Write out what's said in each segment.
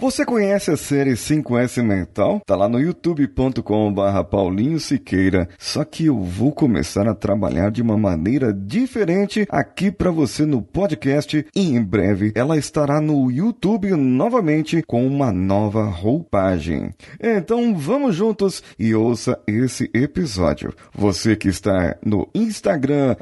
Você conhece a série 5S Mental? Tá lá no youtube.com barra Paulinho Siqueira. Só que eu vou começar a trabalhar de uma maneira diferente aqui para você no podcast e em breve ela estará no YouTube novamente com uma nova roupagem. Então vamos juntos e ouça esse episódio. Você que está no Instagram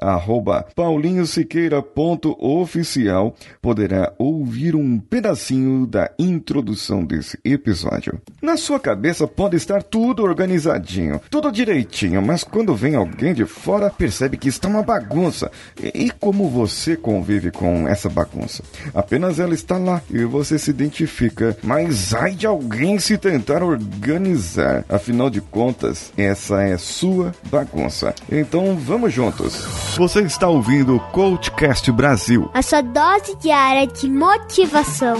paulinhosiqueira.oficial poderá ouvir um pedacinho da introdução introdução desse episódio. Na sua cabeça pode estar tudo organizadinho, tudo direitinho, mas quando vem alguém de fora, percebe que está uma bagunça. E, e como você convive com essa bagunça? Apenas ela está lá e você se identifica, mas ai de alguém se tentar organizar. Afinal de contas, essa é sua bagunça. Então vamos juntos. Você está ouvindo o Coachcast Brasil. A sua dose diária de motivação.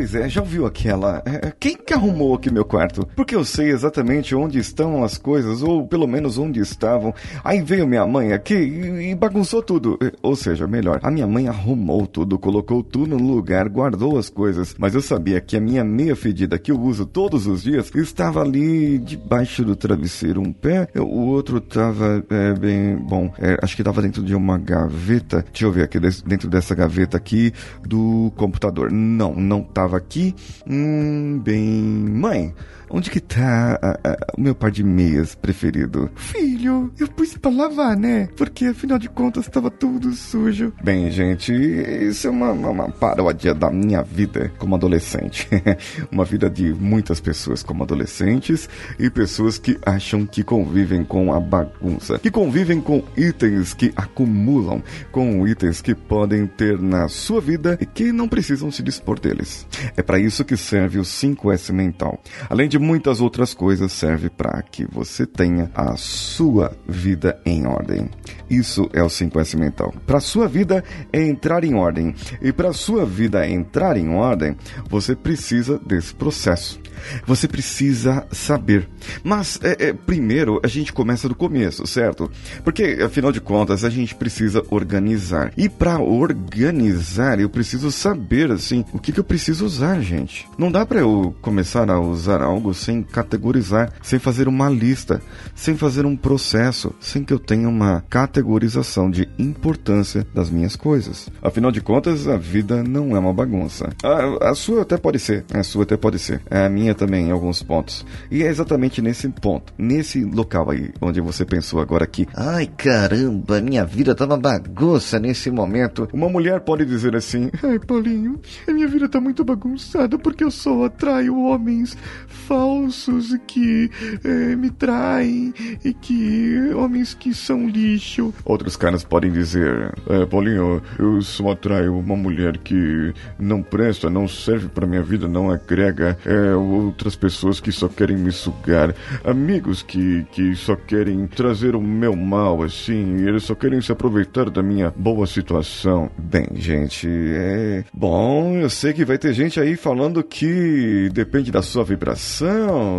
Pois é, já ouviu aquela. É, é, quem que arrumou aqui meu quarto? Porque eu sei exatamente onde estão as coisas, ou pelo menos onde estavam. Aí veio minha mãe aqui e, bagunçou tudo. É, ou seja, melhor, a minha mãe arrumou tudo, colocou tudo no lugar, guardou as coisas. Mas eu sabia que a minha meia fedida que eu uso todos os dias estava ali debaixo do travesseiro. Um pé, o outro estava é, bem. Bom, é, acho que estava dentro de uma gaveta. Deixa eu ver aqui, dentro dessa gaveta aqui do computador. Não, não tava aqui. Hum, bem. Mãe, Onde que tá a, a, o meu par de meias preferido? Filho, eu pus pra lavar, né? Porque afinal de contas tava tudo sujo. Bem, gente, isso é uma, uma, uma paródia da minha vida como adolescente. uma vida de muitas pessoas como adolescentes e pessoas que acham que convivem com a bagunça, que convivem com itens que acumulam, com itens que podem ter na sua vida e que não precisam se dispor deles. É para isso que serve o 5S mental. Além de muitas outras coisas, serve para que você tenha a sua vida em ordem. Isso é o 5S mental. Para sua vida é entrar em ordem. E para sua vida entrar em ordem, você precisa desse processo. Você precisa saber. Mas, é, é, primeiro, a gente começa do começo, certo? Porque, afinal de contas, a gente precisa organizar. E para organizar, eu preciso saber, assim, o que, que eu preciso usar, gente. Não dá para eu começar a usar algo sem categorizar, sem fazer uma lista, sem fazer um processo, sem que eu tenha uma categorização de importância das minhas coisas. Afinal de contas, a vida não é uma bagunça. A, a sua até pode ser, a sua até pode ser. A minha também em alguns pontos. E é exatamente nesse ponto, nesse local aí, onde você pensou agora que, ai caramba, minha vida tá uma bagunça nesse momento. Uma mulher pode dizer assim: ai Paulinho, a minha vida tá muito bagunçada porque eu só atraio homens falsos que é, me traem e que homens que são lixo. Outros caras podem dizer: é, Paulinho, eu só atraio uma mulher que não presta, não serve para minha vida, não agrega. É, outras pessoas que só querem me sugar, amigos que, que só querem trazer o meu mal, assim, eles só querem se aproveitar da minha boa situação. Bem, gente, é. Bom, eu sei que vai ter gente aí falando que depende da sua vibração,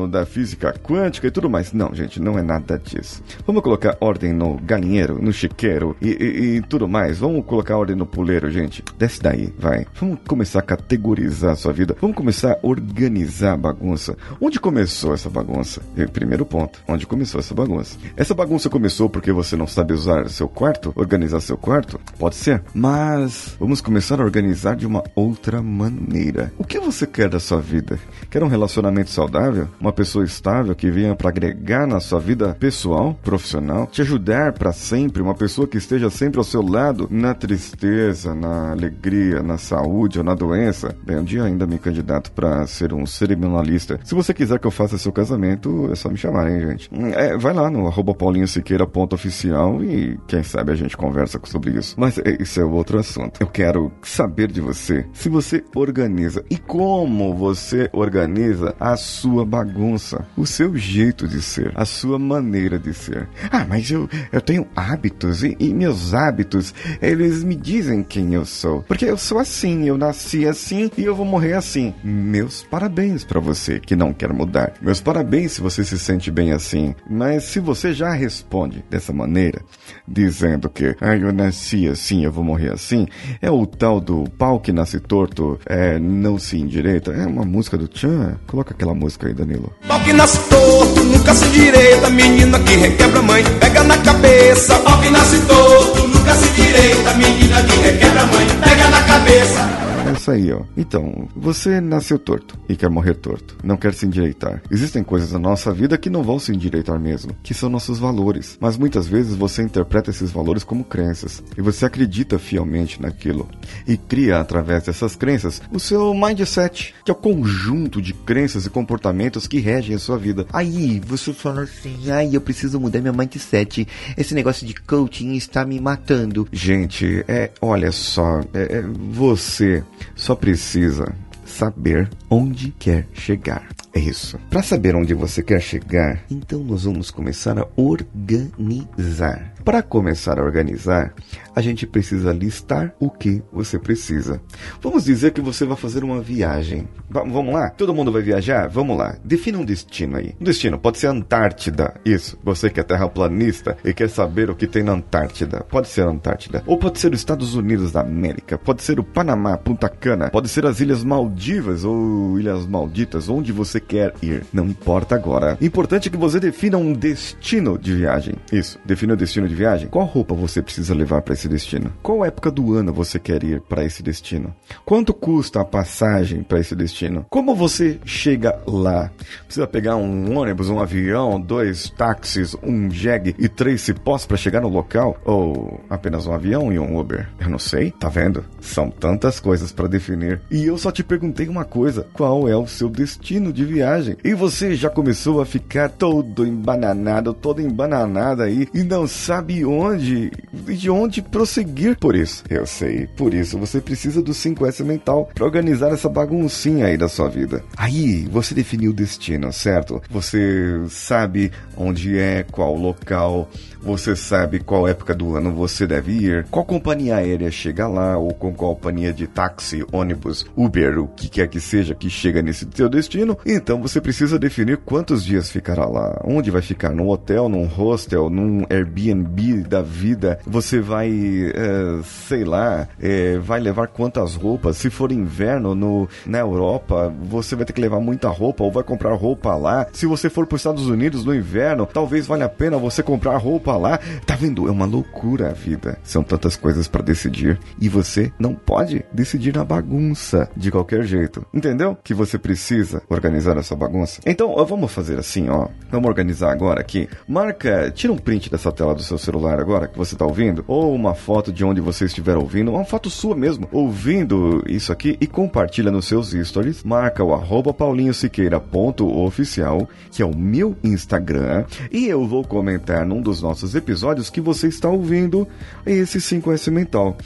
da física quântica e tudo mais. Não, gente, não é nada disso. Vamos colocar ordem no galinheiro, no chiqueiro e, e, e tudo mais. Vamos colocar ordem no puleiro, gente. Desce daí, vai. Vamos começar a categorizar a sua vida. Vamos começar a organizar bagunça. Onde começou essa bagunça? Primeiro ponto. Onde começou essa bagunça? Essa bagunça começou porque você não sabe usar seu quarto? Organizar seu quarto? Pode ser. Mas vamos começar a organizar de uma outra maneira. O que você quer da sua vida? Quer um relacionamento saudável? Uma pessoa estável que venha para agregar na sua vida pessoal, profissional, te ajudar para sempre, uma pessoa que esteja sempre ao seu lado na tristeza, na alegria, na saúde ou na doença? Bem, um dia ainda me candidato para ser um cerimonial lista. Se você quiser que eu faça seu casamento, é só me chamar, hein, gente? É, vai lá no paulinhosiqueira.oficial e quem sabe a gente conversa sobre isso. Mas isso é outro assunto. Eu quero saber de você se você organiza e como você organiza a sua bagunça, o seu jeito de ser, a sua maneira de ser. Ah, mas eu, eu tenho hábitos e, e meus hábitos, eles me dizem quem eu sou. Porque eu sou assim, eu nasci assim e eu vou morrer assim. Meus parabéns para você que não quer mudar. Meus parabéns se você se sente bem assim. Mas se você já responde dessa maneira, dizendo que ah, eu nasci assim, eu vou morrer assim, é o tal do pau que nasce torto, é, não se endireita. É uma música do Tchan. Coloca aquela música aí, Danilo. Pau que nasce torto, nunca se endireita, menina que requebra mãe, pega na cabeça. Pau que nasce torto, nunca se endireita, menina que requebra mãe, pega na cabeça. Isso aí, ó. Então, você nasceu torto e quer morrer torto. Não quer se endireitar. Existem coisas na nossa vida que não vão se endireitar mesmo, que são nossos valores. Mas muitas vezes você interpreta esses valores como crenças e você acredita fielmente naquilo e cria através dessas crenças o seu mindset, que é o conjunto de crenças e comportamentos que regem a sua vida. Aí você fala assim, ai, eu preciso mudar minha mindset. Esse negócio de coaching está me matando. Gente, é, olha só, é, é, você só precisa saber onde quer chegar. É isso. Para saber onde você quer chegar, então nós vamos começar a organizar. Para começar a organizar, a gente precisa listar o que você precisa. Vamos dizer que você vai fazer uma viagem. Va vamos lá? Todo mundo vai viajar? Vamos lá. Defina um destino aí. Um destino pode ser Antártida. Isso. Você que é terraplanista e quer saber o que tem na Antártida. Pode ser Antártida. Ou pode ser os Estados Unidos da América. Pode ser o Panamá, Punta Cana. Pode ser as Ilhas Maldivas ou Ilhas Malditas, onde você quer ir. Não importa agora. Importante é que você defina um destino de viagem. Isso. Defina o destino de viagem. Qual roupa você precisa levar para esse destino? Qual época do ano você quer ir para esse destino? Quanto custa a passagem para esse destino? Como você chega lá? Precisa pegar um ônibus, um avião, dois táxis, um jegue e três cipós para chegar no local? Ou apenas um avião e um Uber? Eu não sei. Tá vendo? São tantas coisas para definir. E eu só te perguntei uma coisa: qual é o seu destino de viagem? E você já começou a ficar todo embananado, todo embananada aí e não sabe onde, de onde prosseguir por isso. Eu sei, por isso você precisa do 5S mental para organizar essa baguncinha aí da sua vida. Aí você definiu o destino, certo? Você sabe onde é, qual local, você sabe qual época do ano você deve ir, qual companhia aérea chega lá, ou com qual companhia de táxi, ônibus, Uber, o que quer que seja que chega nesse seu destino. Então você precisa definir quantos dias ficará lá, onde vai ficar, num hotel, num hostel, num Airbnb da vida. Você vai, é, sei lá, é, vai levar quantas roupas. Se for inverno no, na Europa, você vai ter que levar muita roupa ou vai comprar roupa lá. Se você for para os Estados Unidos no inverno, talvez valha a pena você comprar roupa lá. Tá vendo? É uma loucura a vida. São tantas coisas para decidir e você não pode decidir na bagunça de qualquer jeito. Entendeu? Que você precisa organizar essa bagunça. Então, ó, vamos fazer assim, ó. Vamos organizar agora aqui. Marca, tira um print dessa tela do seu celular agora que você tá ouvindo, ou uma foto de onde você estiver ouvindo, uma foto sua mesmo, ouvindo isso aqui e compartilha nos seus stories. Marca o arroba paulinhosiqueira.oficial, que é o meu Instagram, e eu vou comentar num dos nossos episódios que você está ouvindo esse 5S mental.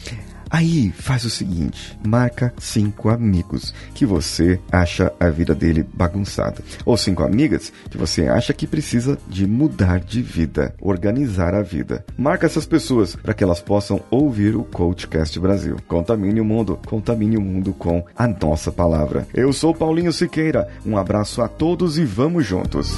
Aí faz o seguinte: marca cinco amigos que você acha a vida dele bagunçada, ou cinco amigas que você acha que precisa de mudar de vida, organizar a vida. Marca essas pessoas para que elas possam ouvir o Coachcast Brasil. Contamine o mundo, contamine o mundo com a nossa palavra. Eu sou Paulinho Siqueira. Um abraço a todos e vamos juntos.